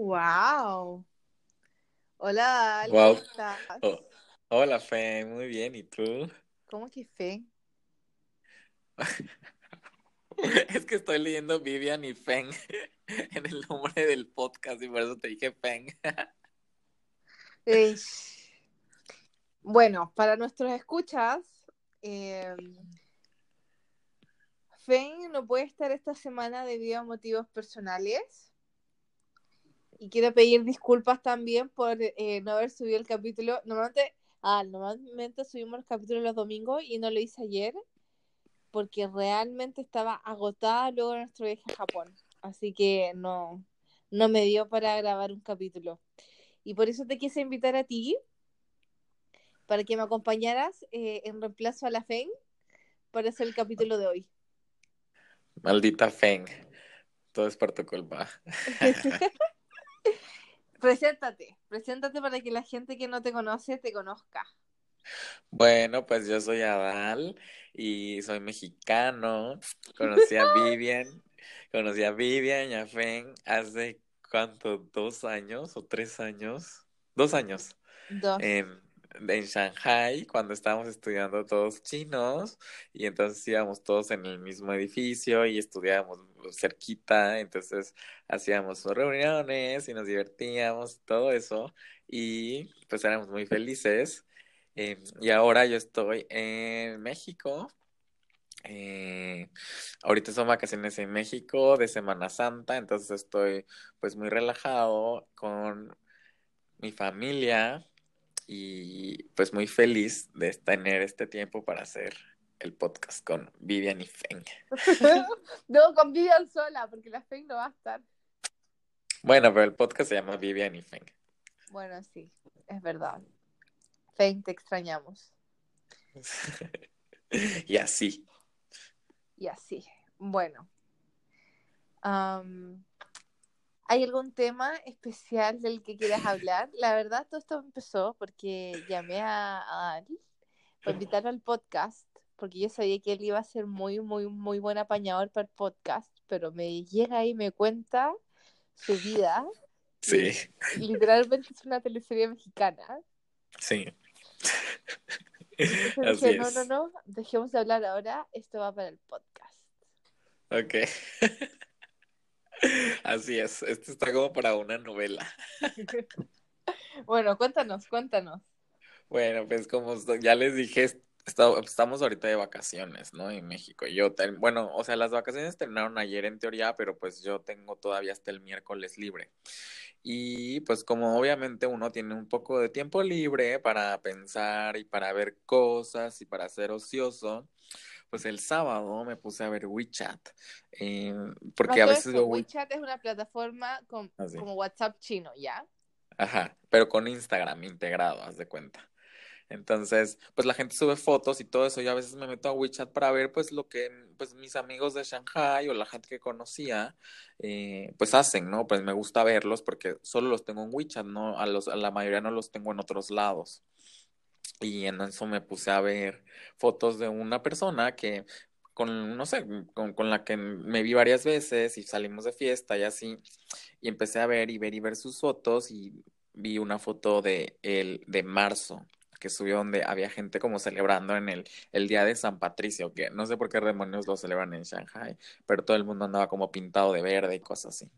Wow. Hola, Ale, Wow. ¿cómo estás? Oh, hola, Fe, muy bien, ¿y tú? ¿Cómo que fe? Es que estoy leyendo Vivian y Feng en el nombre del podcast y por eso te dije Feng. Eh, bueno, para nuestros escuchas, eh, Fen no puede estar esta semana debido a motivos personales. Y quiero pedir disculpas también por eh, no haber subido el capítulo. Normalmente, ah, normalmente subimos los capítulos los domingos y no lo hice ayer porque realmente estaba agotada luego de nuestro viaje a Japón. Así que no, no me dio para grabar un capítulo. Y por eso te quise invitar a ti para que me acompañaras eh, en reemplazo a la Fen para hacer el capítulo de hoy. Maldita Feng, todo es por tu culpa. preséntate, preséntate para que la gente que no te conoce te conozca. Bueno, pues yo soy Adal y soy mexicano. Conocí a Vivian, conocí a Vivian y a Feng hace cuánto, dos años o tres años, dos años. Dos. en, en Shanghai cuando estábamos estudiando todos chinos y entonces íbamos todos en el mismo edificio y estudiábamos cerquita, entonces hacíamos reuniones y nos divertíamos, todo eso y pues éramos muy felices. Eh, y ahora yo estoy en México. Eh, ahorita son vacaciones en México de Semana Santa, entonces estoy pues muy relajado con mi familia y pues muy feliz de tener este tiempo para hacer el podcast con Vivian y Feng. no, con Vivian sola, porque la Fen no va a estar. Bueno, pero el podcast se llama Vivian y Feng. Bueno, sí, es verdad. Fen, te extrañamos. y así. Y así. Bueno. Um, ¿Hay algún tema especial del que quieras hablar? La verdad, todo esto empezó porque llamé a, Ari para invitarlo al podcast, porque yo sabía que él iba a ser muy, muy, muy buen apañador para el podcast, pero me llega y me cuenta su vida. Sí. Literalmente es una teleserie mexicana. Sí. Entonces Así dije, no, es. no, no, dejemos de hablar ahora, esto va para el podcast. Ok. Así es. Esto está como para una novela. bueno, cuéntanos, cuéntanos. Bueno, pues como ya les dije, estamos ahorita de vacaciones, ¿no? En México. Yo, bueno, o sea, las vacaciones terminaron ayer en teoría, pero pues yo tengo todavía hasta el miércoles libre. Y pues como obviamente uno tiene un poco de tiempo libre para pensar y para ver cosas y para ser ocioso, pues el sábado me puse a ver WeChat. eh, porque A veces WeChat es una plataforma con- Ah, sí. como WhatsApp chino, ¿ya? Ajá, pero con Instagram integrado, haz de cuenta. Entonces, pues la gente sube fotos y todo eso. Yo a veces me meto a WeChat para ver pues lo que pues mis amigos de Shanghai o la gente que conocía eh, pues hacen, ¿no? Pues me gusta verlos porque solo los tengo en WeChat, ¿no? A los, a la mayoría no los tengo en otros lados. Y en eso me puse a ver fotos de una persona que con, no sé, con, con la que me vi varias veces y salimos de fiesta y así. Y empecé a ver y ver y ver sus fotos y vi una foto de el de marzo que subió donde había gente como celebrando en el, el día de San Patricio, que no sé por qué demonios lo celebran en Shanghai, pero todo el mundo andaba como pintado de verde y cosas así.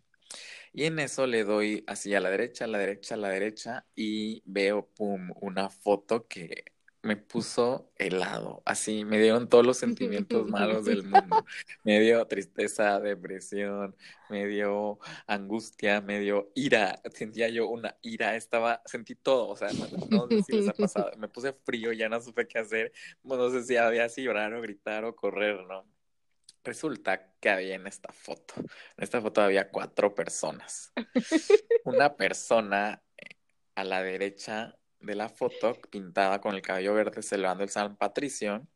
Y en eso le doy así a la derecha, a la derecha, a la derecha y veo, pum, una foto que me puso helado. Así me dieron todos los sentimientos malos del mundo. Me dio tristeza, depresión, me dio angustia, me dio ira. Sentía yo una ira, estaba, sentí todo. O sea, no, sé si les ha pasado. Me puse frío, ya no supe qué hacer. No sé si había si llorar o gritar o correr, ¿no? Resulta que había en esta foto, en esta foto había cuatro personas. Una persona eh, a la derecha de la foto, pintada con el cabello verde, celebrando el San Patricio,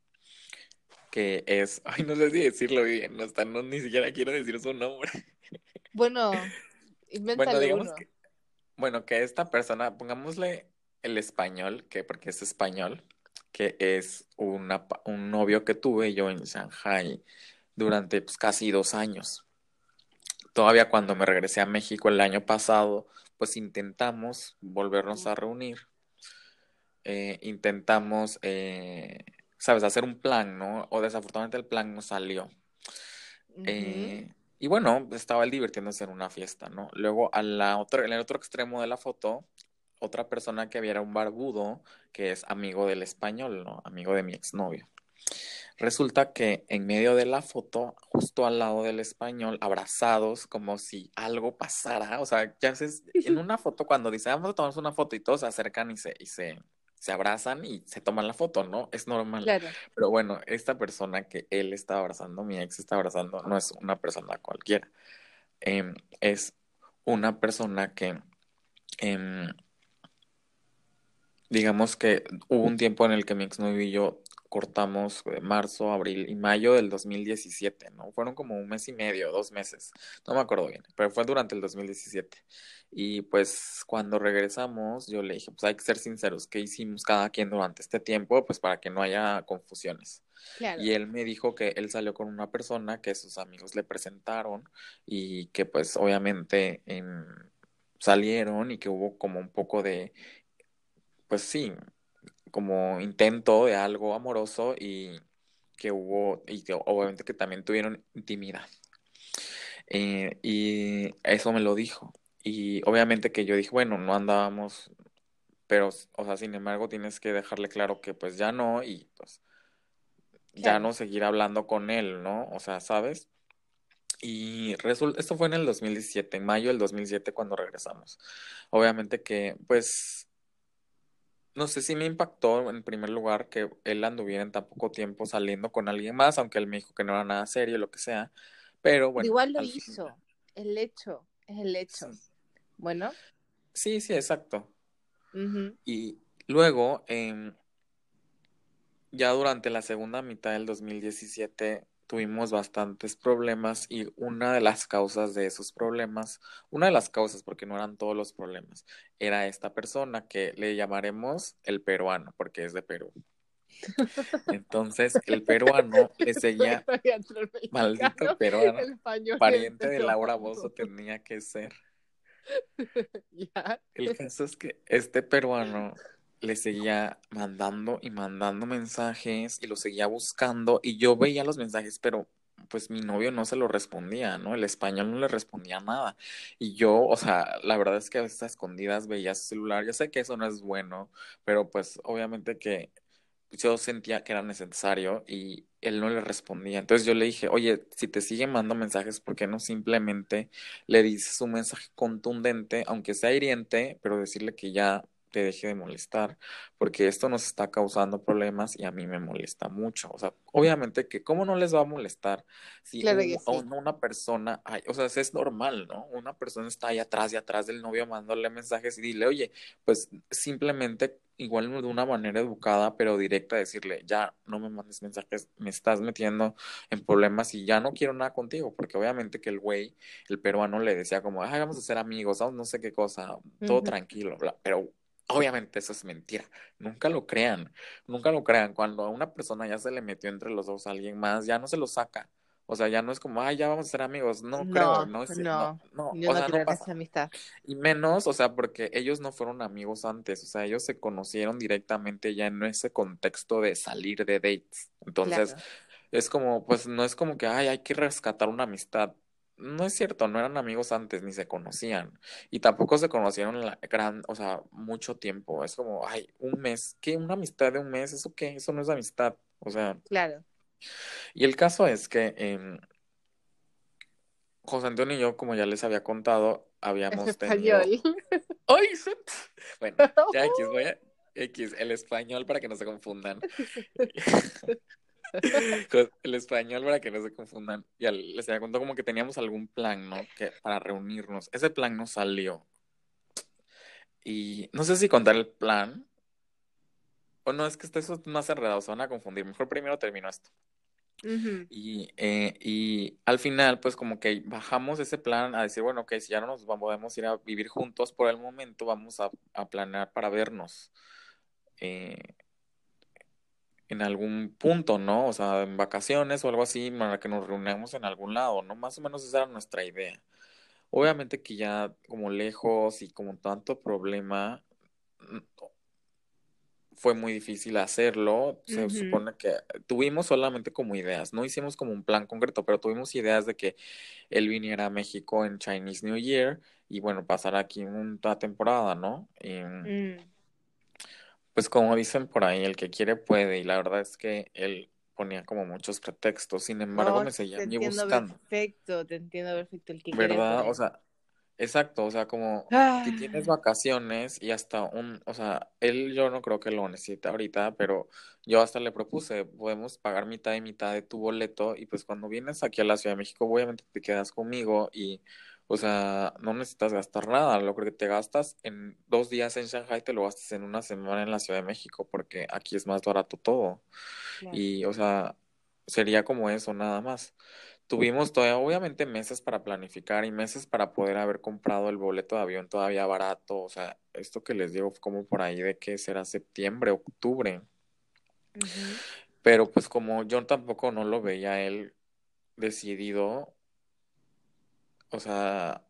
que es, ay, no sé si decirlo bien, no, está, no ni siquiera quiero decir su nombre. Bueno, Bueno, digamos uno. que, bueno, que esta persona, pongámosle el español, que porque es español, que es una, un novio que tuve yo en Shanghai durante pues, casi dos años. todavía cuando me regresé a México el año pasado, pues intentamos volvernos a reunir. Eh, intentamos, eh, sabes, hacer un plan, ¿no? O desafortunadamente el plan no salió. Eh, y bueno, estaba él divirtiéndose en una fiesta, ¿no? Luego, a la otra, en el otro extremo de la foto, otra persona que había era un barbudo que es amigo del español, ¿no? Amigo de mi exnovio. Resulta que en medio de la foto, justo al lado del español, abrazados, como si algo pasara. O sea, ya sé, en una foto cuando dice, vamos a tomarnos una foto y todos se acercan y se, y se, se abrazan y se toman la foto, ¿no? Es normal. Claro. Pero bueno, esta persona que él está abrazando, mi ex está abrazando, no es una persona cualquiera. Em, es una persona que, em, digamos que hubo un tiempo en el que mi ex novio y yo cortamos de marzo, abril y mayo del 2017, ¿no? Fueron como un mes y medio, dos meses, no me acuerdo bien, pero fue durante el 2017. Y pues cuando regresamos, yo le dije, pues hay que ser sinceros, ¿qué hicimos cada quien durante este tiempo? Pues para que no haya confusiones. Y él me dijo que él salió con una persona que sus amigos le presentaron y que pues obviamente em, salieron y que hubo como un poco de, pues sí, como intento de algo amoroso y que hubo, y que obviamente que también tuvieron intimidad. Eh, y eso me lo dijo. Y obviamente que yo dije, bueno, no andábamos, pero, o sea, sin embargo, tienes que dejarle claro que pues ya no, y pues ya no seguir hablando con él, ¿no? O sea, ¿sabes? Y resulta, esto fue en el 2017, en mayo del 2017 cuando regresamos. Obviamente que, pues, no sé si me impactó en primer lugar que él anduviera en tan poco tiempo saliendo con alguien más, aunque él me dijo que no era nada serio, lo que sea. Pero bueno. Igual lo hizo. El hecho, es el hecho. Bueno. Sí, sí, exacto. Y luego, em, ya durante la segunda mitad del 2017, tuvimos bastantes problemas y una de las causas de esos problemas, una de las causas, porque no eran todos los problemas, era esta persona que le llamaremos el peruano, porque es de Perú. Entonces, el peruano le seguía, maldito peruano, pariente de Laura Bozo tenía que ser. El caso es que este peruano le seguía mandando y mandando mensajes y lo seguía buscando y yo veía los mensajes, pero pues mi novio no se lo respondía, ¿no? El español no le respondía nada. Y yo, o sea, la verdad es que a veces a escondidas veía su celular. Yo sé que eso no es bueno, pero pues obviamente que yo sentía que era necesario y él no le respondía. Entonces yo le dije, oye, si te sigue mandando mensajes, ¿por qué no simplemente le dices un mensaje contundente, aunque sea hiriente, pero decirle que ya deje de molestar, porque esto nos está causando problemas y a mí me molesta mucho. O sea, obviamente que cómo no les va a molestar si una persona, o sea, es normal, ¿no? Una persona está ahí atrás y atrás del novio mandándole mensajes y dile, oye, pues simplemente igual de una manera educada, pero directa, decirle, ya no me mandes mensajes, me estás metiendo en problemas y ya no quiero nada contigo, porque obviamente que el güey, el peruano le decía como, ay, vamos a ser amigos, no sé qué cosa, todo tranquilo, pero Obviamente eso es mentira. Nunca lo crean. Nunca lo crean. Cuando a una persona ya se le metió entre los dos a alguien más, ya no se lo saca. O sea, ya no es como, ay, ya vamos a ser amigos. No, creo, no es no, no, Yo o no sea, no pasa. amistad. Y menos, o sea, porque ellos no fueron amigos antes. O sea, ellos se conocieron directamente ya en ese contexto de salir de dates. Entonces, es como, pues no es como que, ay, hay que rescatar una amistad no es cierto, no eran amigos antes, ni se conocían. Y tampoco se conocieron la gran, o sea, mucho tiempo. Es como, ay, un mes. ¿Qué? ¿Una amistad de un mes? ¿Eso qué? Eso no es amistad. O sea. Claro. Y el caso es que eh, José Antonio y yo, como ya les había contado, habíamos tenido. ¡Ay! Bueno, ya X, voy a. X, el español para que no se confundan. el español para que no se confundan. Ya les había contado como que teníamos algún plan, ¿no? Que para reunirnos. Ese plan no salió. Y no sé si contar el plan. O no, es que esto es más enredado, se van a confundir. Mejor primero termino esto. y, eh, y al final, pues como que bajamos ese plan a decir, bueno, ok, si ya no nos podemos ir a vivir juntos por el momento, vamos a, a planear para vernos. Eh, en algún punto, ¿no? O sea, en vacaciones o algo así, para que nos reunamos en algún lado, ¿no? Más o menos esa era nuestra idea. obviamente que ya como lejos y como tanto problema, mm, fue muy difícil hacerlo. Se supone que tuvimos solamente como ideas, no hicimos como un plan concreto, pero tuvimos ideas de que él viniera a México en Chinese New Year y bueno, pasar aquí una temporada, ¿no? Y, mm. Pues como dicen por ahí, el que quiere puede y la verdad es que él ponía como muchos pretextos, sin embargo me seguía te buscando. Perfecto, te entiendo perfecto el que ¿Verdad? O sea, exacto, o sea, como que tienes vacaciones y hasta un, o sea, él yo no creo que lo necesite ahorita, pero yo hasta le propuse, podemos pagar mitad y mitad de tu boleto y pues cuando vienes aquí a la Ciudad de México, obviamente te quedas conmigo y o sea, no necesitas gastar nada. Lo que te gastas en dos días en Shanghai, te lo gastas en una semana en la Ciudad de México, porque aquí es más barato todo. Y, o sea, sería como eso, nada más. Tuvimos todavía, obviamente, meses para planificar y meses para poder haber comprado el boleto de avión todavía barato. O sea, esto que les digo, como por ahí de que será septiembre, octubre. Pero pues como yo tampoco no lo veía él decidido, o sea,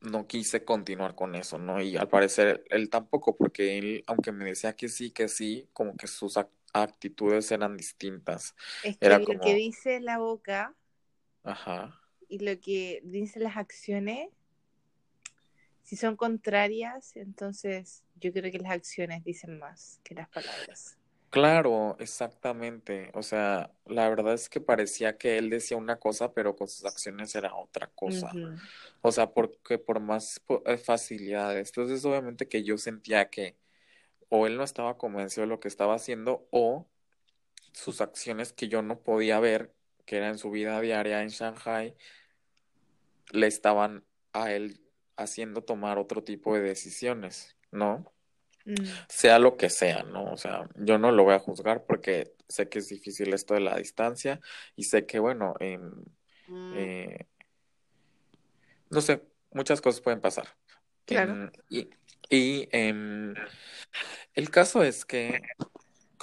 no quise continuar con eso, ¿no? Y al parecer él tampoco, porque él, aunque me decía que sí, que sí, como que sus actitudes eran distintas. Es que lo que dice la boca Ajá. y lo que dicen las acciones, si son contrarias, entonces yo creo que las acciones dicen más que las palabras. Claro, exactamente. O sea, la verdad es que parecía que él decía una cosa, pero con sus acciones era otra cosa. O sea, porque por más eh, facilidades. Entonces, obviamente que yo sentía que o él no estaba convencido de lo que estaba haciendo o sus acciones que yo no podía ver, que era en su vida diaria en Shanghai, le estaban a él haciendo tomar otro tipo de decisiones, ¿no? Mm. sea lo que sea, ¿no? O sea, yo no lo voy a juzgar porque sé que es difícil esto de la distancia y sé que, bueno, mm. eh, no sé, muchas cosas pueden pasar. Claro. y y em, el caso es que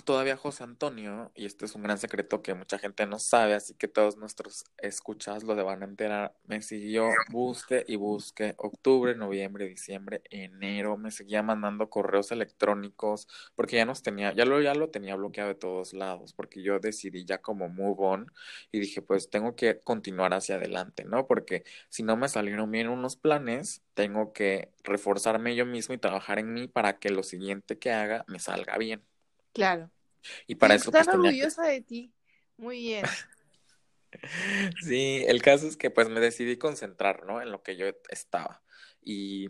todavía José Antonio, y este es un gran secreto que mucha gente no sabe, así que todos nuestros escuchas lo deban enterar, me siguió, busque y busque, octubre, noviembre, diciembre, enero, me seguía mandando correos electrónicos, porque ya nos tenía, ya lo, ya lo tenía bloqueado de todos lados, porque yo decidí ya como move on, y dije, pues tengo que continuar hacia adelante, ¿no? Porque si no me salieron bien unos planes, tengo que reforzarme yo mismo y trabajar en mí para que lo siguiente que haga me salga bien. Claro. Y para eso... Pues, orgullosa de ti. Muy bien. sí, el caso es que pues me decidí concentrar, ¿no? En lo que yo estaba. Y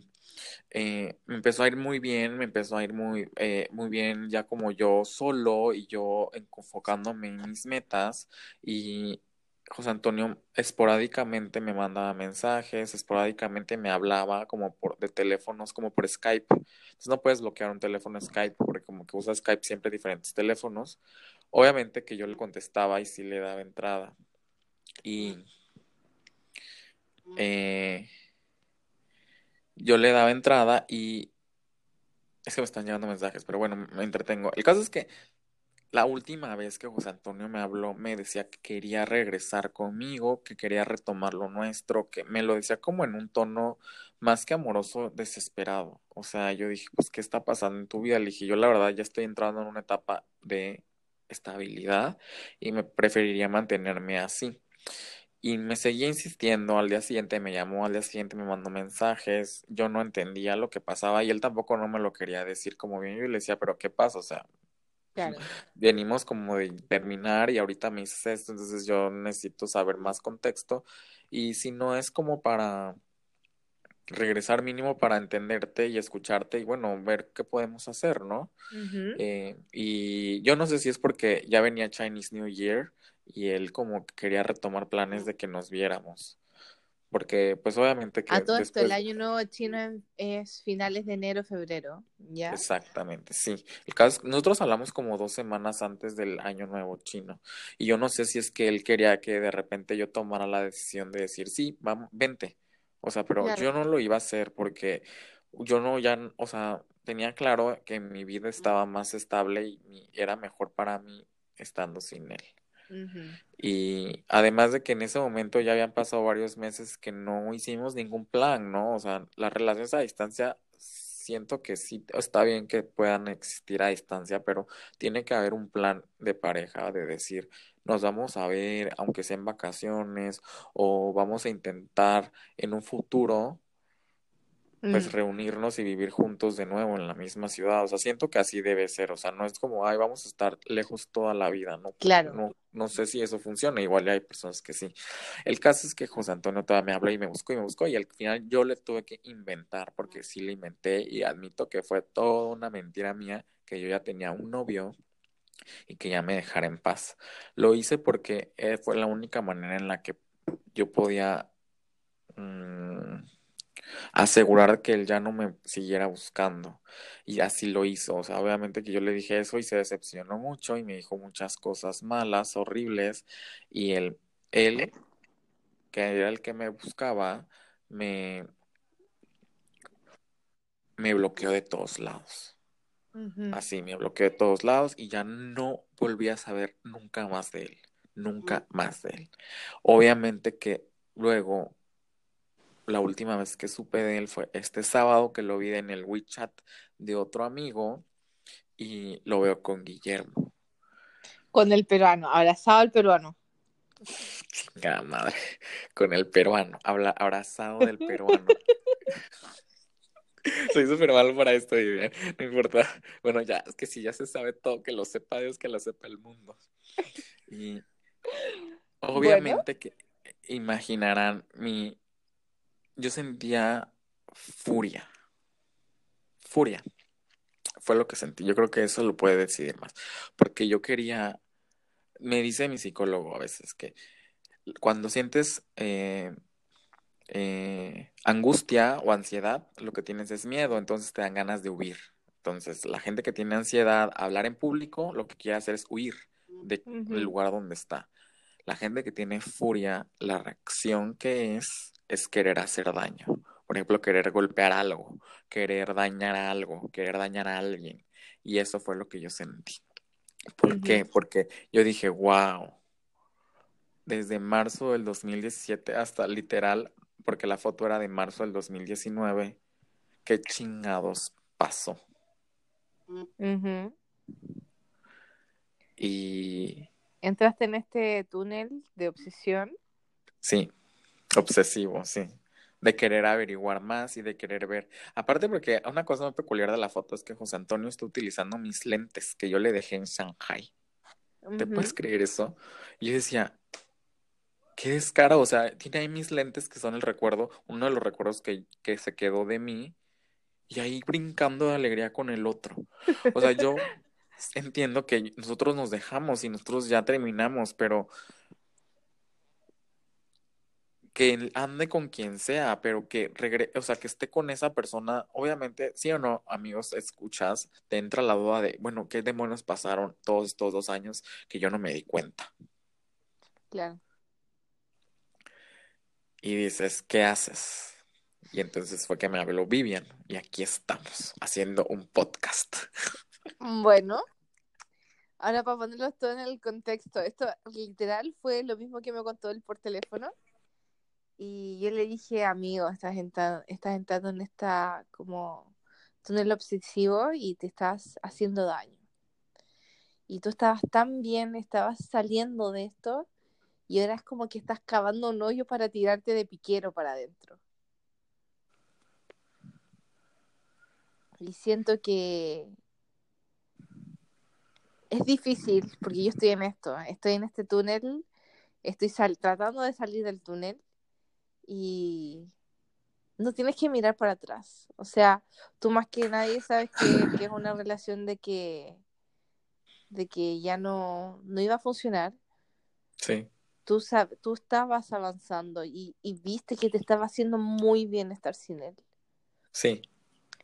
eh, me empezó a ir muy bien, me empezó a ir muy, eh, muy bien ya como yo solo y yo enfocándome en mis metas y José Antonio esporádicamente me mandaba mensajes, esporádicamente me hablaba como por de teléfonos, como por Skype. Entonces no puedes bloquear un teléfono Skype porque como que usa Skype siempre diferentes teléfonos. Obviamente que yo le contestaba y sí le daba entrada. Y eh, yo le daba entrada y es que me están llegando mensajes, pero bueno, me entretengo. El caso es que la última vez que José Antonio me habló, me decía que quería regresar conmigo, que quería retomar lo nuestro, que me lo decía como en un tono más que amoroso, desesperado. O sea, yo dije, pues, ¿qué está pasando en tu vida? Le dije, yo la verdad ya estoy entrando en una etapa de estabilidad y me preferiría mantenerme así. Y me seguía insistiendo, al día siguiente me llamó, al día siguiente me mandó mensajes, yo no entendía lo que pasaba y él tampoco no me lo quería decir como bien, yo le decía, pero ¿qué pasa? O sea, Venimos como de terminar y ahorita me dices esto, entonces yo necesito saber más contexto. Y si no es como para regresar mínimo para entenderte y escucharte y bueno, ver qué podemos hacer, ¿no? Eh, y yo no sé si es porque ya venía Chinese New Year y él como quería retomar planes de que nos viéramos. Porque, pues obviamente que... A todo esto, el año nuevo chino es finales de enero, febrero, ¿ya? Exactamente, sí. El caso nosotros hablamos como dos semanas antes del año nuevo chino. Y yo no sé si es que él quería que de repente yo tomara la decisión de decir, sí, vamos, vente. O sea, pero yo no lo iba a hacer porque yo no ya, o sea, tenía claro que mi vida estaba más estable y era mejor para mí estando sin él. Y además de que en ese momento ya habían pasado varios meses que no hicimos ningún plan, ¿no? O sea, las relaciones a distancia siento que sí está bien que puedan existir a distancia, pero tiene que haber un plan de pareja de decir, nos vamos a ver, aunque sea en vacaciones, o vamos a intentar en un futuro pues mm. reunirnos y vivir juntos de nuevo en la misma ciudad. O sea, siento que así debe ser. O sea, no es como, ay, vamos a estar lejos toda la vida, ¿no? Claro. No, no sé si eso funciona. Igual hay personas que sí. El caso es que José Antonio todavía me habló y me buscó y me buscó. Y al final yo le tuve que inventar, porque sí le inventé y admito que fue toda una mentira mía que yo ya tenía un novio y que ya me dejara en paz. Lo hice porque eh, fue la única manera en la que yo podía... Mmm, asegurar que él ya no me siguiera buscando. Y así lo hizo. O sea, obviamente que yo le dije eso y se decepcionó mucho y me dijo muchas cosas malas, horribles. Y él, él que era el que me buscaba, me, me bloqueó de todos lados. Así, me bloqueó de todos lados y ya no volví a saber nunca más de él. Nunca más de él. Obviamente que luego la última vez que supe de él fue este sábado que lo vi en el WeChat de otro amigo y lo veo con Guillermo. Con el peruano, abrazado al peruano. Chingada madre, con el peruano, habla, abrazado del peruano. Soy súper malo para esto, Vivian. No importa. Bueno, ya, es que si ya se sabe todo, que lo sepa Dios, que lo sepa el mundo. Y obviamente que imaginarán mi yo sentía furia. Furia. Fue lo que sentí. Yo creo que eso lo puede decidir más. Porque yo quería, me dice mi psicólogo a veces que cuando sientes eh, eh, angustia o ansiedad, lo que tienes es miedo, entonces te dan ganas de huir. Entonces, la gente que tiene ansiedad, hablar en público, lo que quiere hacer es huir del lugar donde está. La gente que tiene furia, la reacción que es es querer hacer daño. Por ejemplo, querer golpear algo, querer dañar algo, querer dañar a alguien. Y eso fue lo que yo sentí. ¿Por qué? Porque yo dije, wow, desde marzo del 2017 hasta literal, porque la foto era de marzo del 2019, ¿qué chingados pasó? Y... ¿Entraste en este túnel de obsesión? Sí, Obsesivo, sí. De querer averiguar más y de querer ver. Aparte porque una cosa muy peculiar de la foto es que José Antonio está utilizando mis lentes que yo le dejé en Shanghai. ¿Te puedes creer eso? Y yo decía, qué descaro, o sea, tiene ahí mis lentes que son el recuerdo, uno de los recuerdos que, que se quedó de mí, y ahí brincando de alegría con el otro. O sea, yo entiendo que nosotros nos dejamos y nosotros ya terminamos, pero que ande con quien sea, pero que regre o sea, que esté con esa persona, obviamente, sí o no, amigos, escuchas, te entra la duda de, bueno, ¿qué demonios pasaron todos estos dos años que yo no me di cuenta? Claro. Y dices, ¿qué haces? Y entonces fue que me habló Vivian y aquí estamos haciendo un podcast. Bueno, ahora para ponerlo todo en el contexto, esto literal fue lo mismo que me contó él por teléfono y yo le dije, amigo, estás entrando, estás entrando en esta como túnel obsesivo y te estás haciendo daño. Y tú estabas tan bien, estabas saliendo de esto y ahora es como que estás cavando un hoyo para tirarte de piquero para adentro. Y siento que es difícil porque yo estoy en esto, estoy en este túnel, estoy tratando de salir del túnel y no tienes que mirar para atrás. O sea, tú más que nadie sabes que, es una relación de que de que ya no, no iba a funcionar. Sí. Tú, tú estabas avanzando y, y viste que te estaba haciendo muy bien estar sin él. Sí.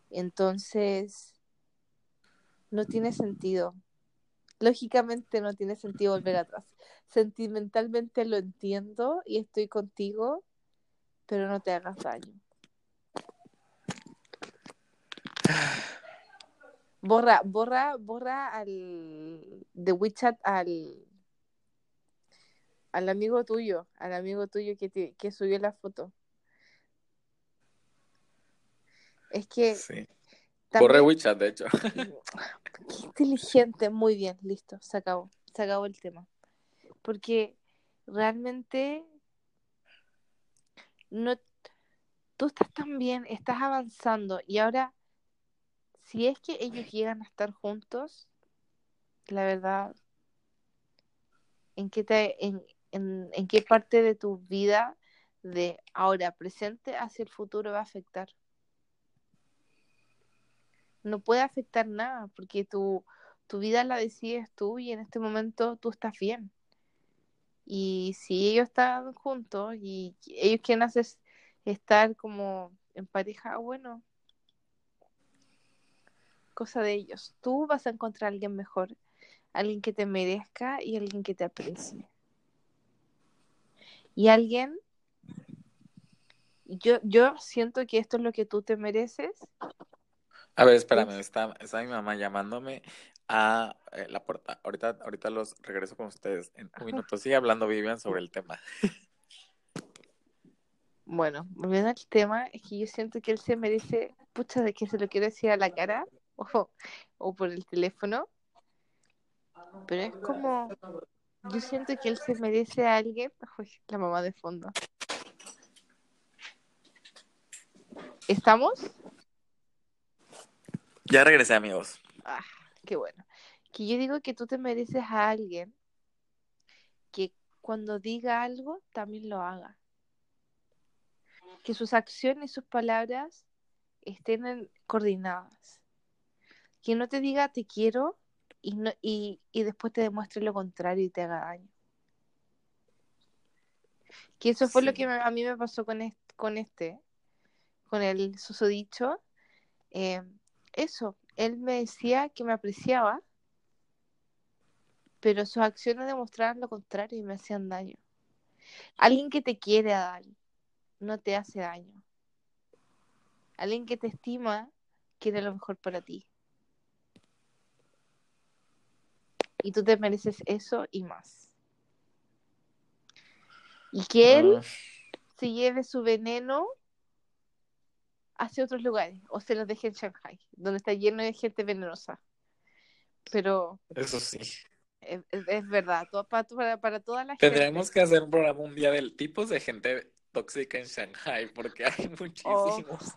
Entonces, no tiene sentido. Lógicamente no tiene sentido volver atrás. Sentimentalmente lo entiendo y estoy contigo, pero no te hagas daño. Borra, borra, borra al de WeChat al al amigo tuyo, al amigo tuyo que, te, que subió la foto. Es que... Sí. también- Borré WeChat, de hecho. Qué inteligente, muy bien, listo, se acabó, se acabó el tema. Porque realmente no, tú estás tan bien, estás avanzando y ahora, si es que ellos llegan a estar juntos, la verdad, ¿en qué te, en, en, en qué parte de tu vida de ahora presente hacia el futuro va a afectar? no puede afectar nada, porque tu, tu vida la decides tú y en este momento tú estás bien. Y si ellos están juntos y ellos quieren hacer estar como en pareja, bueno, cosa de ellos. Tú vas a encontrar a alguien mejor, alguien que te merezca y alguien que te aprecie. Y alguien, yo, yo siento que esto es lo que tú te mereces A ver, espérame, está, está mi mamá llamándome a eh, la puerta. Ahorita, ahorita los regreso con ustedes en un minuto. Sigue hablando Vivian sobre el tema. Bueno, volviendo al tema, es que yo siento que él se merece, pucha, de que se lo quiero decir a la cara o, o por el teléfono, pero es como, yo siento que él se merece a alguien, Uy, la mamá de fondo. ¿Estamos? Ya regresé, amigos. Ah, qué bueno. Que yo digo que tú te mereces a alguien que cuando diga algo también lo haga. Que sus acciones y sus palabras estén en- coordinadas. Que no te diga te quiero y, no, y, y después te demuestre lo contrario y te haga daño. Que eso fue lo que me- a mí me pasó con este, con este, con el susodicho. Eh, eso, él me decía que me apreciaba, pero sus acciones demostraban lo contrario y me hacían daño. Alguien que te quiere a dar no te hace daño. Alguien que te estima quiere lo mejor para ti. Y tú te mereces eso y más. Y que él se lleve su veneno hacia otros lugares o se los deje en Shanghai, donde está lleno de gente venenosa. Pero eso sí. es, es- verdad, todo- para, para, toda la gente. Tendremos que hacer un programa un día del tipos de gente tóxica en Shanghai, porque hay muchísimos.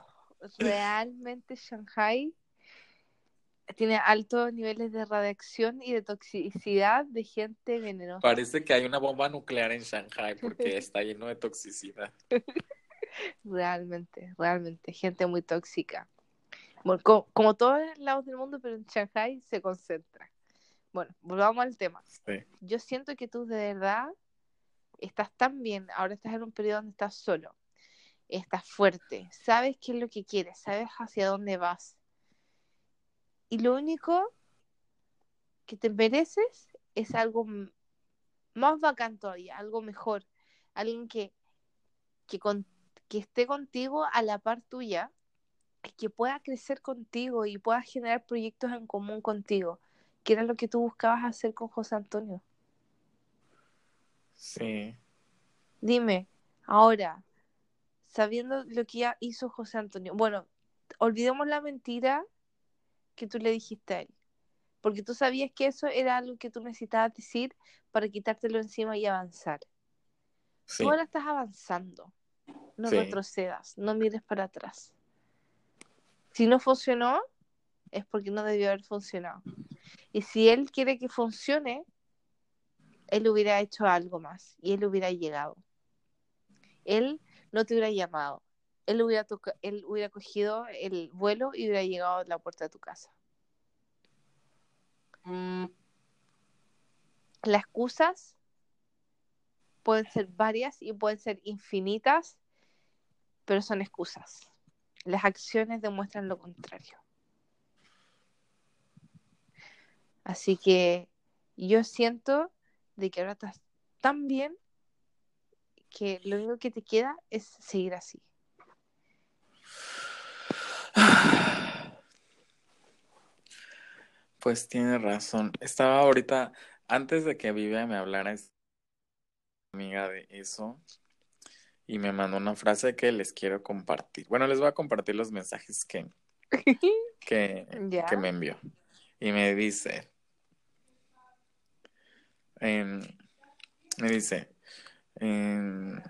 Realmente Shanghai tiene altos niveles de radiación y de toxicidad de gente venenosa. Parece que hay una bomba nuclear en Shanghai porque está lleno de toxicidad. Realmente, realmente, gente muy tóxica. Bueno, co- como, todos los lados del mundo, pero en Shanghai se concentra. Bueno, volvamos al tema. Sí. Yo siento que tú de verdad estás tan bien, ahora estás en un periodo donde estás solo, estás fuerte, sabes qué es lo que quieres, sabes hacia dónde vas. Y lo único que te mereces es algo más bacán todavía, algo mejor, alguien que, que, con- que esté contigo a la par tuya, y que pueda crecer contigo y pueda generar proyectos en común contigo, que era lo que tú buscabas hacer con José Antonio. Sí. Dime, ahora, sabiendo lo que ya hizo José Antonio, bueno, olvidemos la mentira que tú le dijiste a él, porque tú sabías que eso era algo que tú necesitabas decir para quitártelo encima y avanzar. Sí. Tú ahora estás avanzando, no Sí. retrocedas, no mires para atrás. Si no funcionó, es porque no debió haber funcionado. Y si él quiere que funcione, él hubiera hecho algo más y él hubiera llegado. Él no te hubiera llamado. Él hubiera, él hubiera cogido el vuelo y hubiera llegado a la puerta de tu casa. Las excusas pueden ser varias y pueden ser infinitas, pero son excusas. Las acciones demuestran lo contrario. Así que yo siento de que ahora estás tan bien que lo único que te queda es seguir así. Pues tiene razón. Estaba ahorita, antes de que Vivian me hablara, amiga de eso y me mandó una frase que les quiero compartir. Bueno, les voy a compartir los mensajes que, que, que me envió. Y me dice, me dice, me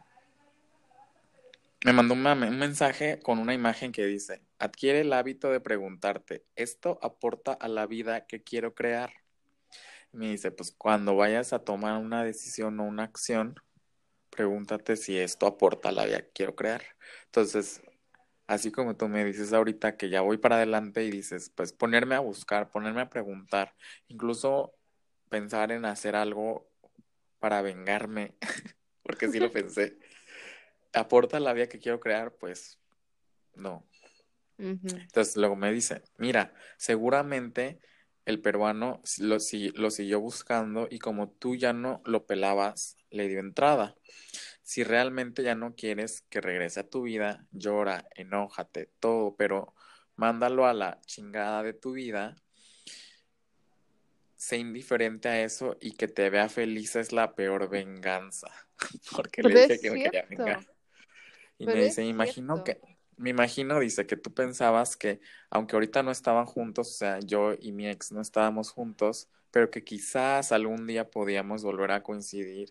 mandó un, un mensaje con una imagen que dice, adquiere el hábito de preguntarte, ¿esto aporta a la vida que quiero crear? Me dice, pues cuando vayas a tomar una decisión o una acción, pregúntate si esto aporta a la vida que quiero crear. Entonces, así como tú me dices ahorita que ya voy para adelante y dices, pues ponerme a buscar, ponerme a preguntar, incluso pensar en hacer algo para vengarme, porque sí lo pensé. ¿Aporta la vida que quiero crear? Pues no. Entonces luego me dice, mira, seguramente el peruano lo, lo siguió buscando y como tú ya no lo pelabas, le dio entrada. Si realmente ya no quieres que regrese a tu vida, llora, enójate, todo, pero mándalo a la chingada de tu vida. Sé indiferente a eso y que te vea feliz es la peor venganza. Porque le dije que me quería vengar. Y me dice, imagino que, me imagino, dice, que tú pensabas que, aunque ahorita no estaban juntos, o sea, yo y mi ex no estábamos juntos, pero que quizás algún día podíamos volver a coincidir.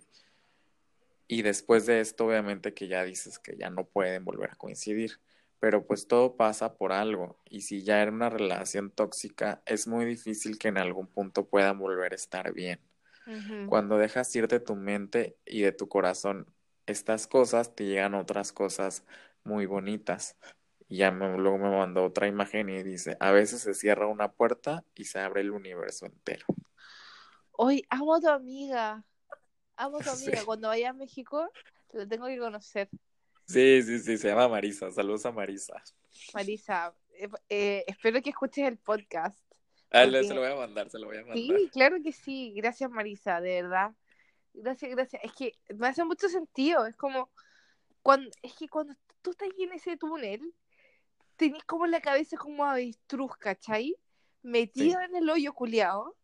Y después de esto, obviamente que ya dices que ya no pueden volver a coincidir. Pero pues todo pasa por algo. Y si ya era una relación tóxica, es muy difícil que en algún punto puedan volver a estar bien. Cuando dejas ir de tu mente y de tu corazón estas cosas, te llegan otras cosas muy bonitas. Y ya luego me mandó otra imagen y dice, a veces se cierra una puerta y se abre el universo entero. Hoy amo a tu amiga. Amo a tu amiga. Cuando vaya a México, la tengo que conocer. Sí, sí, sí, se llama Marisa. Saludos a Marisa. Marisa, eh, eh, espero que escuches el podcast. Ah, se lo voy a mandar, se lo voy a mandar. Sí, claro que sí. Gracias, Marisa, de verdad. Gracias, gracias. Es que me hace mucho sentido. Es como, cuando, es que cuando tú estás en ese túnel, tenés como la cabeza como avestruz, ¿cachai? Metido en el hoyo culiado.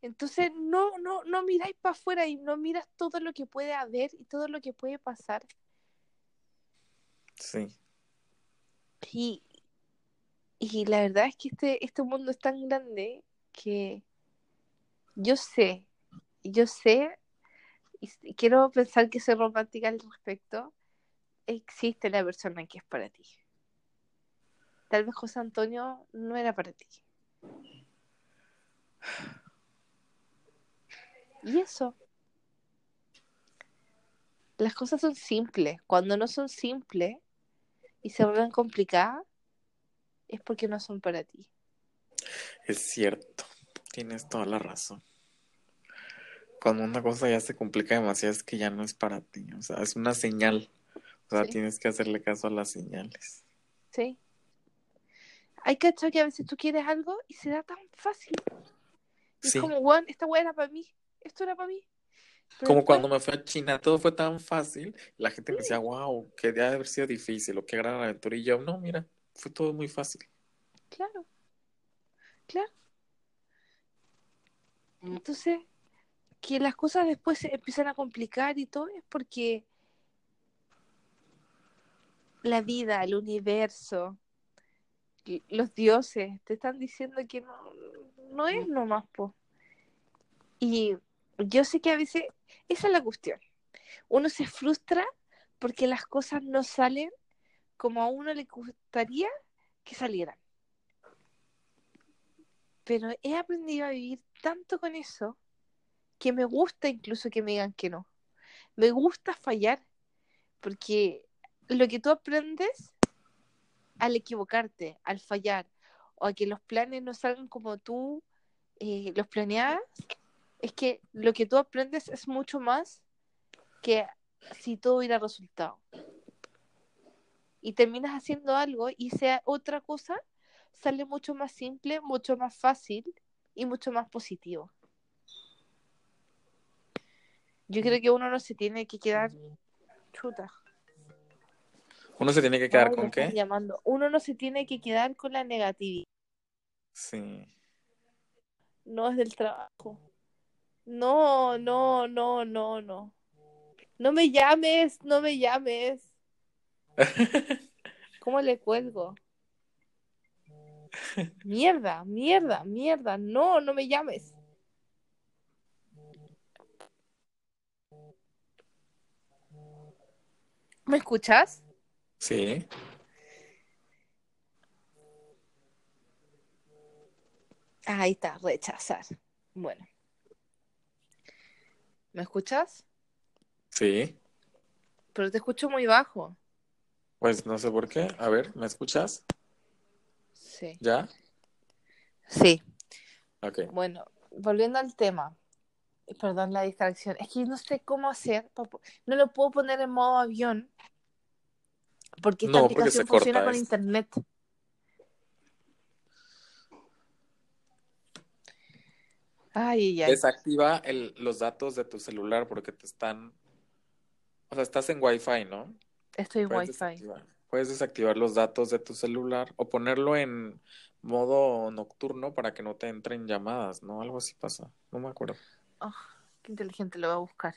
Entonces no, no, no miráis para afuera y no miras todo lo que puede haber y todo lo que puede pasar. Sí. Y, y la verdad es que este, este mundo es tan grande que yo sé, yo sé, y quiero pensar que soy romántica al respecto, existe la persona que es para ti. Tal vez José Antonio no era para ti. Y eso. Las cosas son simples. Cuando no son simples y se vuelven complicadas, es porque no son para ti. Es cierto. Tienes toda la razón. Cuando una cosa ya se complica demasiado es que ya no es para ti. O sea, es una señal. O sea, tienes que hacerle caso a las señales. Sí. Hay que que a veces tú quieres algo y se da tan fácil. Es como, Juan, esta weá era para mí. Esto era para mí. como cuando me fui a China, todo fue tan fácil. La gente me decía, wow, que debe haber sido difícil o qué gran aventura. Y yo, no, mira, fue todo muy fácil. Claro. Claro. Entonces, que las cosas después se empiezan a complicar y todo es porque la vida, el universo, los dioses te están diciendo que no, no es nomás, po. Y yo sé que a veces esa es la cuestión. Uno se frustra porque las cosas no salen como a uno le gustaría que salieran. Pero he aprendido a vivir tanto con eso que me gusta incluso que me digan que no. Me gusta fallar porque lo que tú aprendes al equivocarte, al fallar, o a que los planes no salgan como tú eh, los planeabas, es que lo que tú aprendes es mucho más que si todo hubiera resultado. Y terminas haciendo algo y sea otra cosa, sale mucho más simple, mucho más fácil y mucho más positivo. Yo creo que uno no se tiene que quedar chuta. ¿Uno se tiene que quedar con qué? Llamando. Uno no se tiene que quedar con la negatividad. Sí. No es del trabajo. No, no, no, no, no. No me llames, no me llames. ¿Cómo le cuelgo? Mierda, mierda, mierda. No, no me llames. ¿Me escuchas? Sí. Ahí está, rechazar. Bueno. ¿Me escuchas? Sí. Pero te escucho muy bajo. Pues no sé por qué. A ver, ¿me escuchas? Sí. ¿Ya? Sí. Ok. Bueno, volviendo al tema. Perdón la distracción. Es que no sé cómo hacer. No lo puedo poner en modo avión. Porque esta No, porque aplicación funciona con esto. internet. Ay, ay. Desactiva el, los datos de tu celular porque te están... O sea, estás en Wi-Fi, ¿no? Estoy en Puedes Wi-Fi. desactivar, puedes desactivar los datos de tu celular o ponerlo en modo nocturno para que no te entren llamadas, ¿no? Algo así pasa. No me acuerdo. Oh, qué inteligente, lo voy a buscar.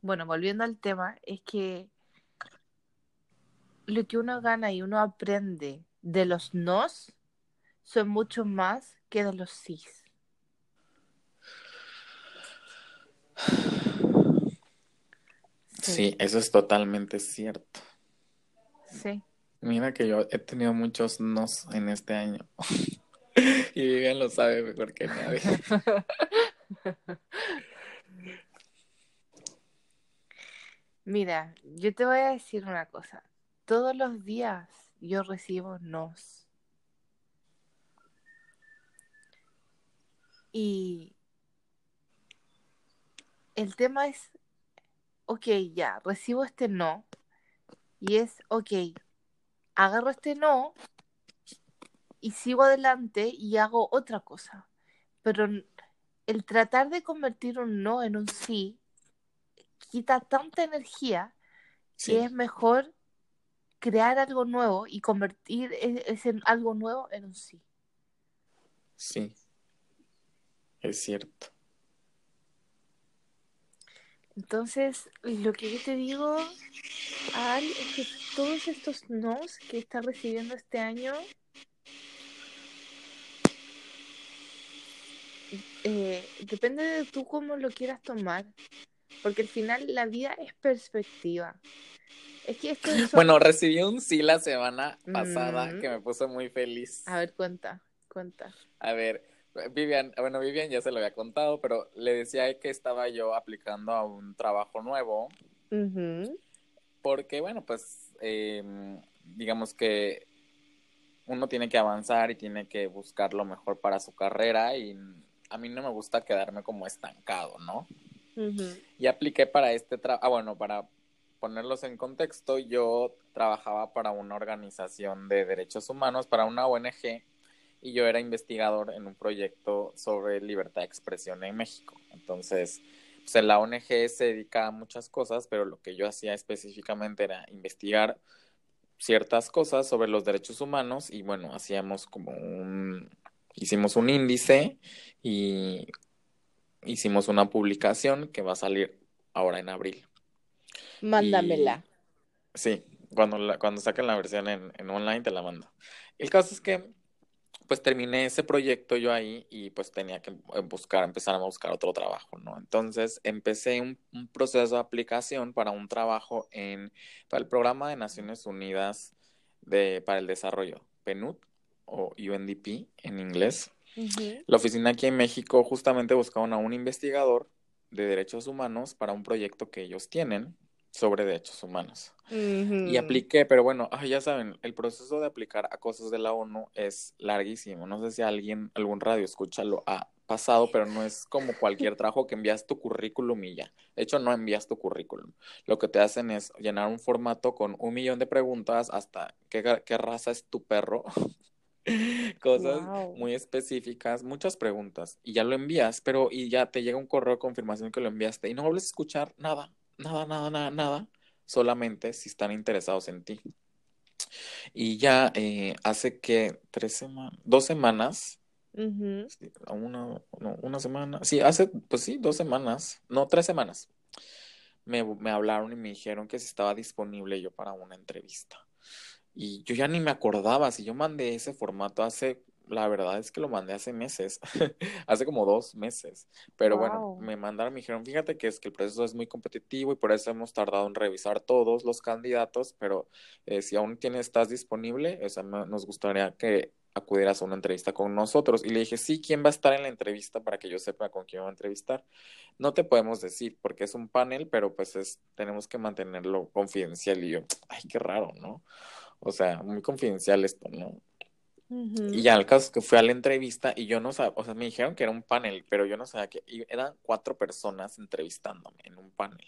Bueno, volviendo al tema, es que lo que uno gana y uno aprende de los nos son mucho más que de los sís. Sí, eso es totalmente cierto. Sí. Mira que yo he tenido muchos nos en este año. Y Vivian lo sabe mejor que nadie. Mira, yo te voy a decir una cosa. Todos los días yo recibo nos. Y el tema es, ok, ya, recibo este no. Y es, ok, agarro este no y sigo adelante y hago otra cosa. Pero el tratar de convertir un no en un sí quita tanta energía Sí, que es mejor crear algo nuevo y convertir e- ese algo nuevo en un sí. sí. Es cierto. Entonces, lo que yo te digo, Al, es que todos estos nos que estás recibiendo este año, eh, depende de tú cómo lo quieras tomar. Porque al final la vida es perspectiva. Es que esto es... Bueno, recibí un sí la semana pasada Mm. que me puso muy feliz. A ver, cuenta, cuenta. A ver, Vivian, bueno, Vivian ya se lo había contado, pero le decía que estaba yo aplicando a un trabajo nuevo, porque, bueno, pues, eh, digamos que uno tiene que avanzar y tiene que buscar lo mejor para su carrera y a mí no me gusta quedarme como estancado, ¿no? Ujú. Y apliqué para este trabajo, ah, bueno, para ponerlos en contexto, yo trabajaba para una organización de derechos humanos, para una ONG, y yo era investigador en un proyecto sobre libertad de expresión en México. Entonces, pues en la ONG se dedica a muchas cosas, pero lo que yo hacía específicamente era investigar ciertas cosas sobre los derechos humanos y bueno, hacíamos como un, hicimos un índice y hicimos una publicación que va a salir ahora en abril. Mándamela. Sí, cuando, la, cuando saquen la versión en, en online te la mando. El caso es que pues terminé ese proyecto yo ahí y pues tenía que buscar, empezar a buscar otro trabajo, ¿no? Entonces empecé un, un proceso de aplicación para un trabajo en, para el Programa de Naciones Unidas de, para el Desarrollo, PNUD o UNDP en inglés. La oficina aquí en México justamente buscaban a un investigador de derechos humanos para un proyecto que ellos tienen sobre derechos humanos. Y apliqué, pero bueno, ah, ya saben, el proceso de aplicar a cosas de la ONU es larguísimo. No sé si alguien, algún radio escucha lo ha pasado, pero no es como cualquier trabajo que envías tu currículum y ya. De hecho, no envías tu currículum. Lo que te hacen es llenar un formato con un millón de preguntas hasta qué, qué raza es tu perro. Cosas Wow. muy específicas, muchas preguntas. Y ya lo envías, pero y ya te llega un correo de confirmación que lo enviaste y no vuelves a escuchar nada, nada, nada, nada, nada solamente si están interesados en ti. Y ya eh, hace que tres semanas, dos semanas, sí, una, no, una semana, sí, hace, pues sí, dos semanas, no, tres semanas, me, me hablaron y me dijeron que si estaba disponible yo para una entrevista. Y yo ya ni me acordaba, si yo mandé ese formato hace la verdad es que lo mandé hace meses, hace como dos meses. Pero bueno, me mandaron, me dijeron, fíjate que es que el proceso es muy competitivo y por eso hemos tardado en revisar todos los candidatos, pero eh, si aún tienes, estás disponible, o sea, nos gustaría que acudieras a una entrevista con nosotros. Y le dije, sí, ¿quién va a estar en la entrevista para que yo sepa con quién va a entrevistar? No te podemos decir porque es un panel, pero pues es, tenemos que mantenerlo confidencial. Y yo, ay, qué raro, ¿no? O sea, muy confidencial esto, ¿no? Y ya el caso es que fui a la entrevista y yo no sabía, o sea, me dijeron que era un panel, pero yo no sabía que eran cuatro personas entrevistándome en un panel.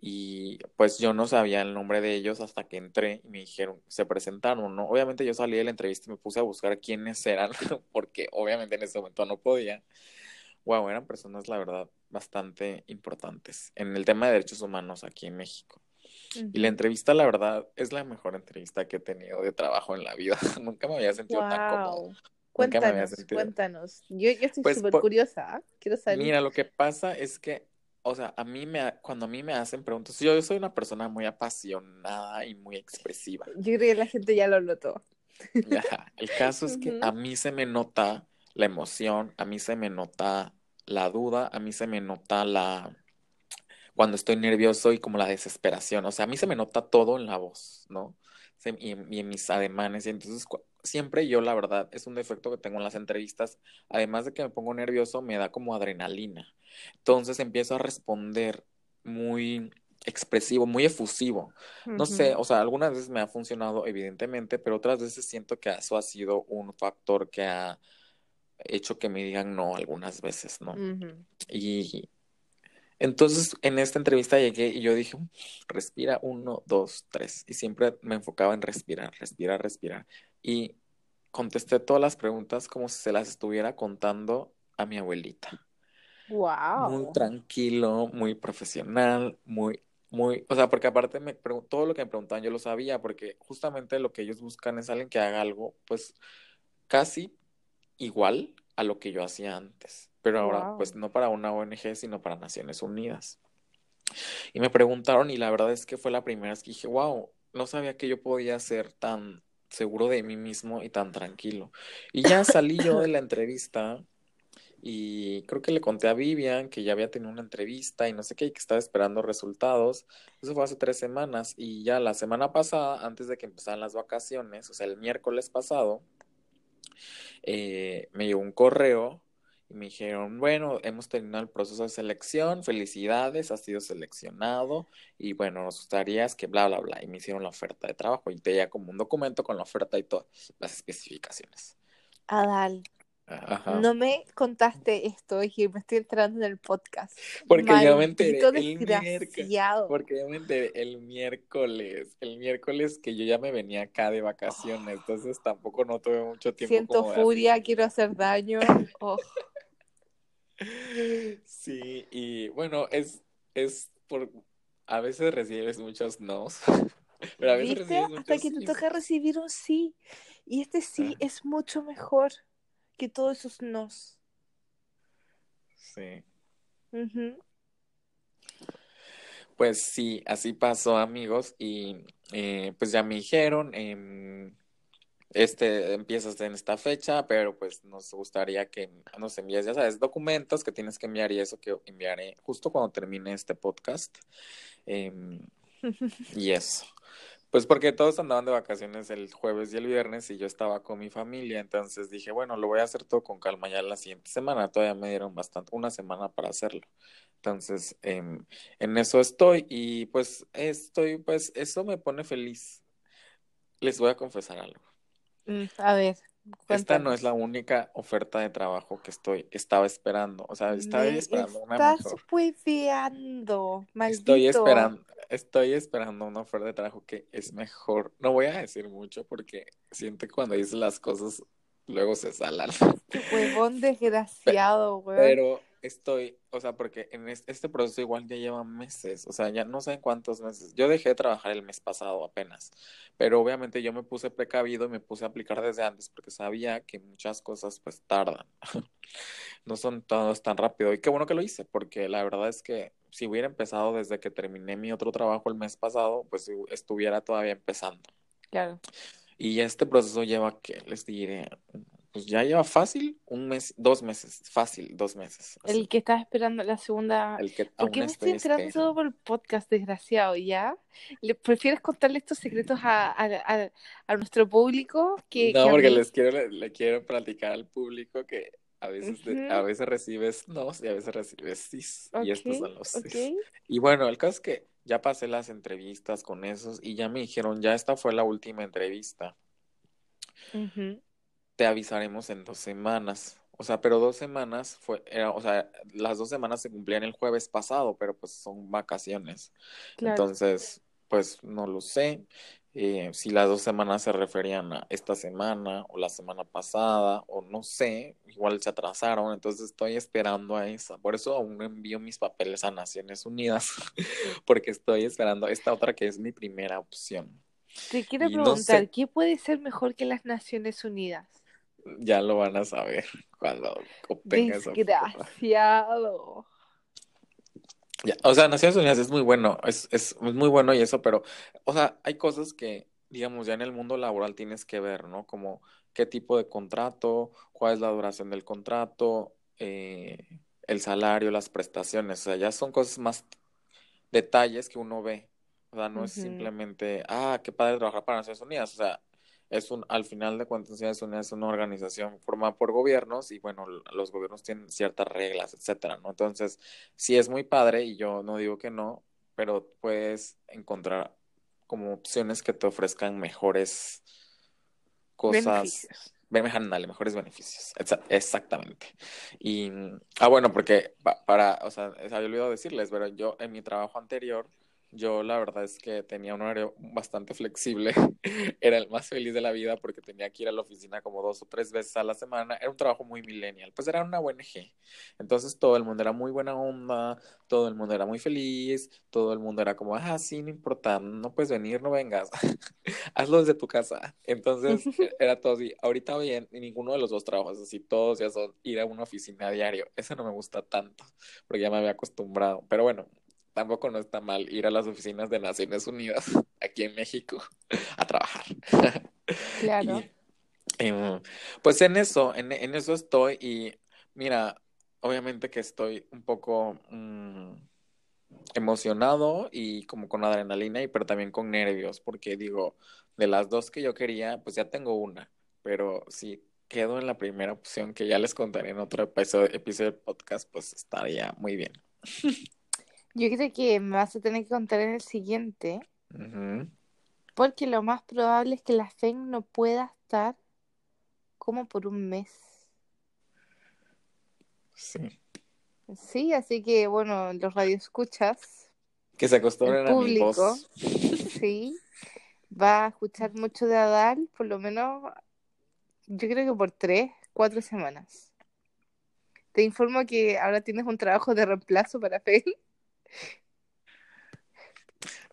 Y pues yo no sabía el nombre de ellos hasta que entré y me dijeron, se presentaron, ¿no? Obviamente yo salí de la entrevista y me puse a buscar quiénes eran, porque obviamente en ese momento no podía. Wow, eran personas, la verdad, bastante importantes en el tema de derechos humanos aquí en México. Y la entrevista, la verdad, es la mejor entrevista que he tenido de trabajo en la vida. Nunca me había sentido tan cómodo. Cuéntanos, cuéntanos. Yo, yo estoy pues súper curiosa. ¿ah? Quiero saber. Mira, lo que pasa es que, o sea, a mí me, cuando a mí me hacen preguntas, yo, yo soy una persona muy apasionada y muy expresiva. Yo creo que la gente ya lo notó. Ya, el caso es que a mí se me nota la emoción, a mí se me nota la duda, a mí se me nota la, cuando estoy nervioso y como la desesperación. O sea, a mí se me nota todo en la voz, ¿no? Y en, mis ademanes. Y entonces siempre yo, la verdad, es un defecto que tengo en las entrevistas. Además de que me pongo nervioso, me da como adrenalina. Entonces empiezo a responder muy expresivo, muy efusivo. No sé, o sea, algunas veces me ha funcionado, evidentemente, pero otras veces siento que eso ha sido un factor que ha hecho que me digan no algunas veces, ¿no? Y entonces, en esta entrevista llegué y yo dije, respira uno, dos, tres. Y siempre me enfocaba en respirar, respirar, respirar. Y contesté todas las preguntas como si se las estuviera contando a mi abuelita. Wow. Muy tranquilo, muy profesional, muy, muy, o sea, porque aparte me todo lo que me preguntaban yo lo sabía, porque justamente lo que ellos buscan es alguien que haga algo, pues, casi igual a lo que yo hacía antes pero ahora pues no para una ONG, sino para Naciones Unidas. Y me preguntaron y la verdad es que fue la primera vez que dije, wow, no sabía que yo podía ser tan seguro de mí mismo y tan tranquilo. Y ya salí yo de la entrevista y creo que le conté a Vivian que ya había tenido una entrevista y no sé qué, y que estaba esperando resultados. Eso fue hace tres semanas y ya la semana pasada, antes de que empezaran las vacaciones, o sea, el miércoles pasado, eh, me llegó un correo y me dijeron, bueno, hemos terminado el proceso de selección, felicidades, has sido seleccionado y bueno, nos gustaría que bla, bla, bla. Y me hicieron la oferta de trabajo y te como un documento con la oferta y todas las especificaciones. Adal, no me contaste esto y me estoy entrando en el podcast. Porque yo me enteré el miércoles. Porque yo me enteré el miércoles. El miércoles que yo ya me venía acá de vacaciones. Entonces tampoco no tuve mucho tiempo. Siento furia, quiero hacer daño. Oh. Sí, y bueno, es, es por a veces recibes muchos nos. Pero a veces recibes muchos Hasta que te toca recibir un sí. Y este sí ah. es mucho mejor que todos esos nos. Sí. Pues sí, así pasó, amigos. Y eh, pues ya me dijeron, eh, este, empiezas en esta fecha, pero pues nos gustaría que nos envíes, ya sabes, documentos que tienes que enviar y eso que enviaré justo cuando termine este podcast. Em, y eso. Pues porque todos andaban de vacaciones el jueves y el viernes y yo estaba con mi familia, entonces dije, bueno, lo voy a hacer todo con calma ya la siguiente semana, todavía me dieron bastante, una semana para hacerlo. Entonces, em, en eso estoy y pues estoy, pues eso me pone feliz. Les voy a confesar algo. Mm, a ver. Esta no es la única oferta de trabajo que estoy, estaba esperando. O sea, estaba esperando una mejor. Estoy esperando, estoy esperando una oferta de trabajo que es mejor. No voy a decir mucho porque siento que cuando dices las cosas luego se salan. Huevón desgraciado, güey. Pero estoy, o sea, porque en este proceso igual ya lleva meses, o sea, ya no sé cuántos meses. Yo dejé de trabajar el mes pasado apenas, pero obviamente yo me puse precavido y me puse a aplicar desde antes porque sabía que muchas cosas pues tardan. no son todos tan rápido. Y qué bueno que lo hice, porque la verdad es que si hubiera empezado desde que terminé mi otro trabajo el mes pasado, pues estuviera todavía empezando. Claro. Y este proceso lleva, que les diré, pues ya lleva fácil un mes, dos meses, fácil, dos meses. El que está esperando la segunda. El que ¿Por qué me estoy enterando todo por el podcast, desgraciado, ya? ¿Le prefieres contarle estos secretos a, a, a, nuestro público? Que, no, porque les quiero, le, quiero platicar al público que a veces, a veces recibes no y a veces recibes sí. y estos son los sí. Y bueno, el caso es que ya pasé las entrevistas con esos y ya me dijeron, ya esta fue la última entrevista te avisaremos en dos semanas. O sea, pero dos semanas fue, era, o sea, las dos semanas se cumplían el jueves pasado, pero pues son vacaciones. Entonces, pues no lo sé. Eh, si las dos semanas se referían a esta semana o la semana pasada, o no sé, igual se atrasaron, entonces estoy esperando a esa. Por eso aún no envío mis papeles a Naciones Unidas, porque estoy esperando esta otra que es mi primera opción. Te quiero preguntar, ¿qué puede ser mejor que las Naciones Unidas? Ya lo van a saber cuando obtenga Desgraciado. Ya, o sea, Naciones Unidas es muy bueno, es, es muy bueno y eso, pero, o sea, hay cosas que, digamos, ya en el mundo laboral tienes que ver, ¿no? Como qué tipo de contrato, cuál es la duración del contrato, eh, el salario, las prestaciones, o sea, ya son cosas más detalles que uno ve. O sea, no es simplemente, ah, qué padre trabajar para Naciones Unidas. O sea, es un, al final de cuentas, es una, es una organización formada por gobiernos y bueno, los gobiernos tienen ciertas reglas, etcétera, ¿no? Entonces, sí es muy padre y yo no digo que no, pero puedes encontrar como opciones que te ofrezcan mejores cosas. Beneficios. mejores beneficios. Exactamente. Y, ah, bueno, porque para, o sea, se había olvidado decirles, pero yo en mi trabajo anterior, yo la verdad es que tenía un horario bastante flexible. Era el más feliz de la vida porque tenía que ir a la oficina como dos o tres veces a la semana. Era un trabajo muy millennial. Pues era una ONG. Entonces todo el mundo era muy buena onda, todo el mundo era muy feliz, todo el mundo era como, ah, sí, no importa, no puedes venir, no vengas. Hazlo desde tu casa. Entonces e, era todo así. Ahorita bien, ninguno de los dos trabajos así, todos ya son ir a una oficina a diario. Eso no me gusta tanto porque ya me había acostumbrado. Pero bueno, tampoco no está mal ir a las oficinas de Naciones Unidas aquí en México a trabajar. Claro. Em, pues en eso, en, eso estoy y mira, obviamente que estoy un poco mm, emocionado y como con adrenalina y pero también con nervios porque digo, de las dos que yo quería, pues ya tengo una, pero si quedo en la primera opción que ya les contaré en otro episodio, episodio del podcast, pues estaría muy bien. Yo creo que me vas a tener que contar en el siguiente. Porque lo más probable es que la FEN no pueda estar como por un mes. Sí. Sí, así que bueno, los radioescuchas. Que se acostumbren a mi voz. Sí. Va a escuchar mucho de Adal, por lo menos, yo creo que por tres, cuatro semanas. Te informo que ahora tienes un trabajo de reemplazo para FEN.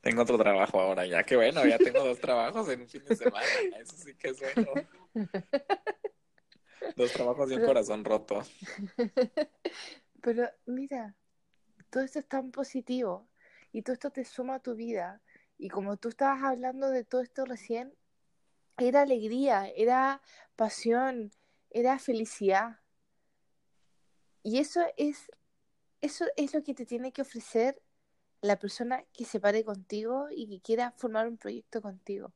Tengo otro trabajo ahora ya, que bueno, ya tengo dos trabajos en un fin de semana, eso sí que es bueno. Dos trabajos y un corazón roto. Pero mira, todo esto es tan positivo y todo esto te suma a tu vida. Y como tú estabas hablando de todo esto recién, era alegría, era pasión, era felicidad. Y eso es eso es lo que te tiene que ofrecer la persona que se pare contigo y que quiera formar un proyecto contigo.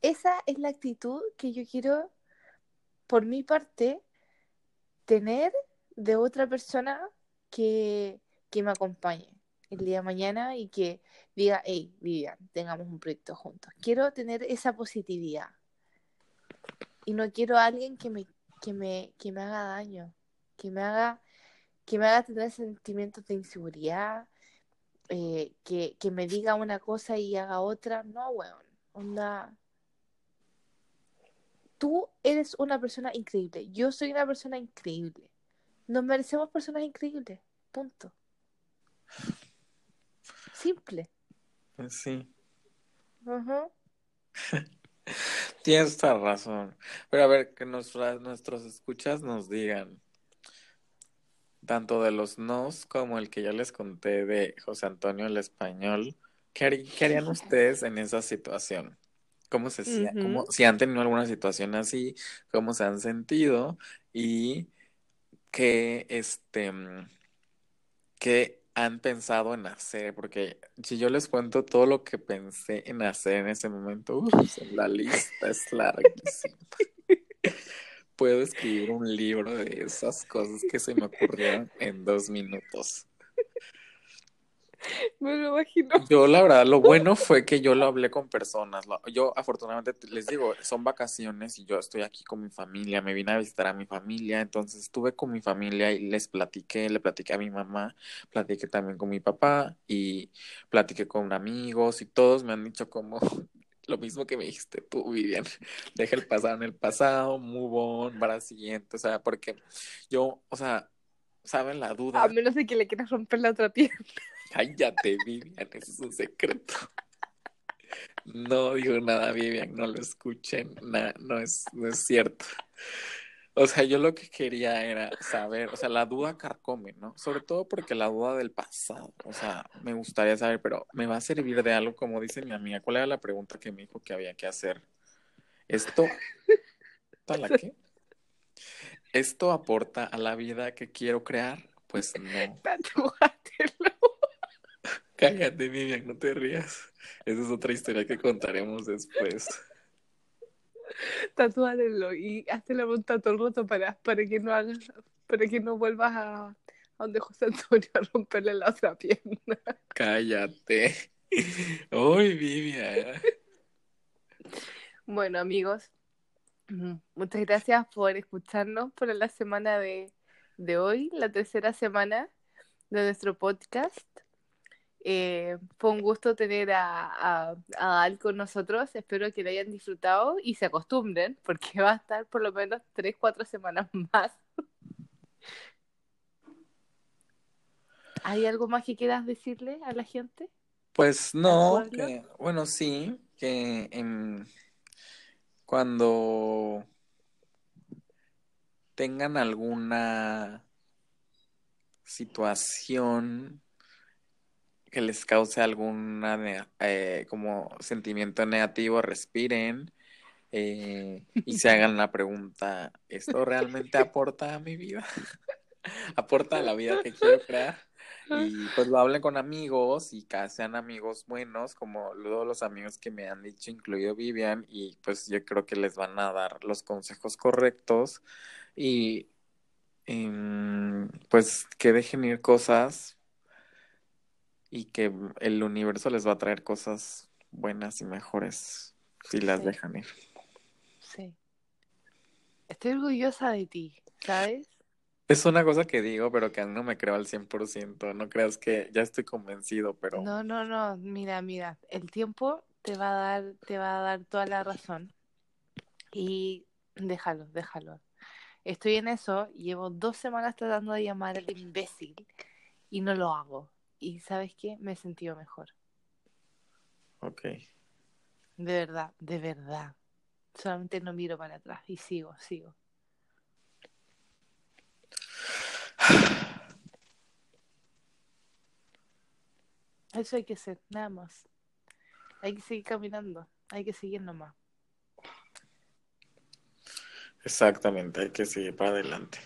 Esa es la actitud que yo quiero, por mi parte, tener de otra persona que, que me acompañe el día de mañana y que diga, hey, Vivian, tengamos un proyecto juntos. Quiero tener esa positividad. Y no quiero a alguien que me que me, que me haga daño, que me haga, que me haga tener sentimientos de inseguridad, eh, que, que, me diga una cosa y haga otra. No, weón, onda. tú eres una persona increíble, yo soy una persona increíble. Nos merecemos personas increíbles. Punto. Simple. Sí. Ajá. Tienes toda razón. Pero a ver, que nuestras, nuestros escuchas nos digan, tanto de los nos como el que ya les conté de José Antonio el Español, ¿qué, harí- qué harían ustedes en esa situación? ¿Cómo se Ujú. cómo- si han tenido alguna situación así, cómo se han sentido y qué, este, mm, qué han pensado en hacer? Porque si yo les cuento todo lo que pensé en hacer en ese momento, la lista es larguísima. Puedo escribir un libro de esas cosas que se me ocurrieron en dos minutos. Me lo imagino. Yo, la verdad, lo bueno fue que yo lo hablé con personas. Yo, afortunadamente, te- les digo, son vacaciones y yo estoy aquí con mi familia. Me vine a visitar a mi familia, entonces estuve con mi familia y les platiqué, le platiqué a mi mamá, platiqué también con mi papá y platiqué con amigos y todos me han dicho como lo mismo que me dijiste tú, Vivian. Deja el pasado en el pasado, move on, para el siguiente. O sea, porque yo, o sea, ¿saben la duda? A menos de que le quieras romper la otra pierna. Cállate, Vivian, ese es un secreto. No digo nada, Vivian, no lo escuchen, no es, no es cierto. O sea, yo lo que quería era saber, o sea, la duda carcome, ¿no? Sobre todo porque la duda del pasado, o sea, me gustaría saber, pero me va a servir de algo, como dice mi amiga. ¿Cuál era la pregunta que me dijo que había que hacer? Esto, ¿a la qué? ¿Esto aporta a la vida que quiero crear? Pues no. Cállate, Vivian, no te rías. Esa es otra historia que contaremos después. Tatúatelo y hazte un tatuaje roto para, para que no hagas, para que no vuelvas a, a donde José Antonio a romperle la otra pierna. Cállate. Uy, Vivian. Bueno, amigos, mm, muchas gracias por escucharnos por la semana de, de hoy, la tercera semana de nuestro podcast. Eh, fue un gusto tener a, a, a Al con nosotros. Espero que lo hayan disfrutado y se acostumbren, porque va a estar por lo menos tres, cuatro semanas más. ¿Hay algo más que quieras decirle a la gente? Pues no, que, bueno, sí, que cuando tengan alguna situación que les cause alguna ne- eh, como sentimiento negativo, respiren eh, y se hagan la pregunta, ¿esto realmente aporta a mi vida? ¿Aporta a la vida que quiero crear? Y pues lo hablen con amigos y que sean amigos buenos, como todos los amigos que me han dicho, incluido Vivian, y pues yo creo que les van a dar los consejos correctos y em, pues que dejen ir cosas y que el universo les va a traer cosas buenas y mejores si las Sí. dejan ir. Sí. Estoy orgullosa de ti, ¿sabes? Es una cosa que digo, pero que no me creo al 100%. No creas que ya estoy convencido, pero No, no, no, mira, mira, el tiempo te va a dar, te va a dar toda la razón. Y déjalo, déjalo. Estoy en eso, llevo dos semanas tratando de llamar al imbécil y no lo hago. Y ¿sabes qué? Me he sentido mejor. ok. De verdad, de verdad. Solamente no miro para atrás y sigo, sigo. Eso hay que hacer, nada más. Hay que seguir caminando, hay que seguir nomás. Exactamente, hay que seguir para adelante.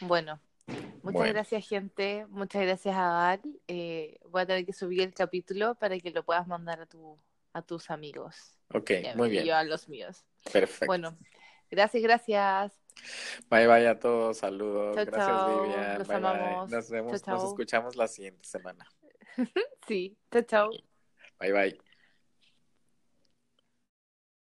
Bueno, muchas Bueno. gracias, gente. Muchas gracias a Al. Eh, voy a tener que subir el capítulo para que lo puedas mandar a, tu, a tus amigos. Ok, a muy mí, y bien. yo a los míos. Perfecto. Bueno, gracias, gracias. Bye bye a todos, saludos. Gracias, chao. Vivian. Los bye bye. amamos. Nos vemos, nos escuchamos la siguiente semana. Sí, chao, chao. Bye bye.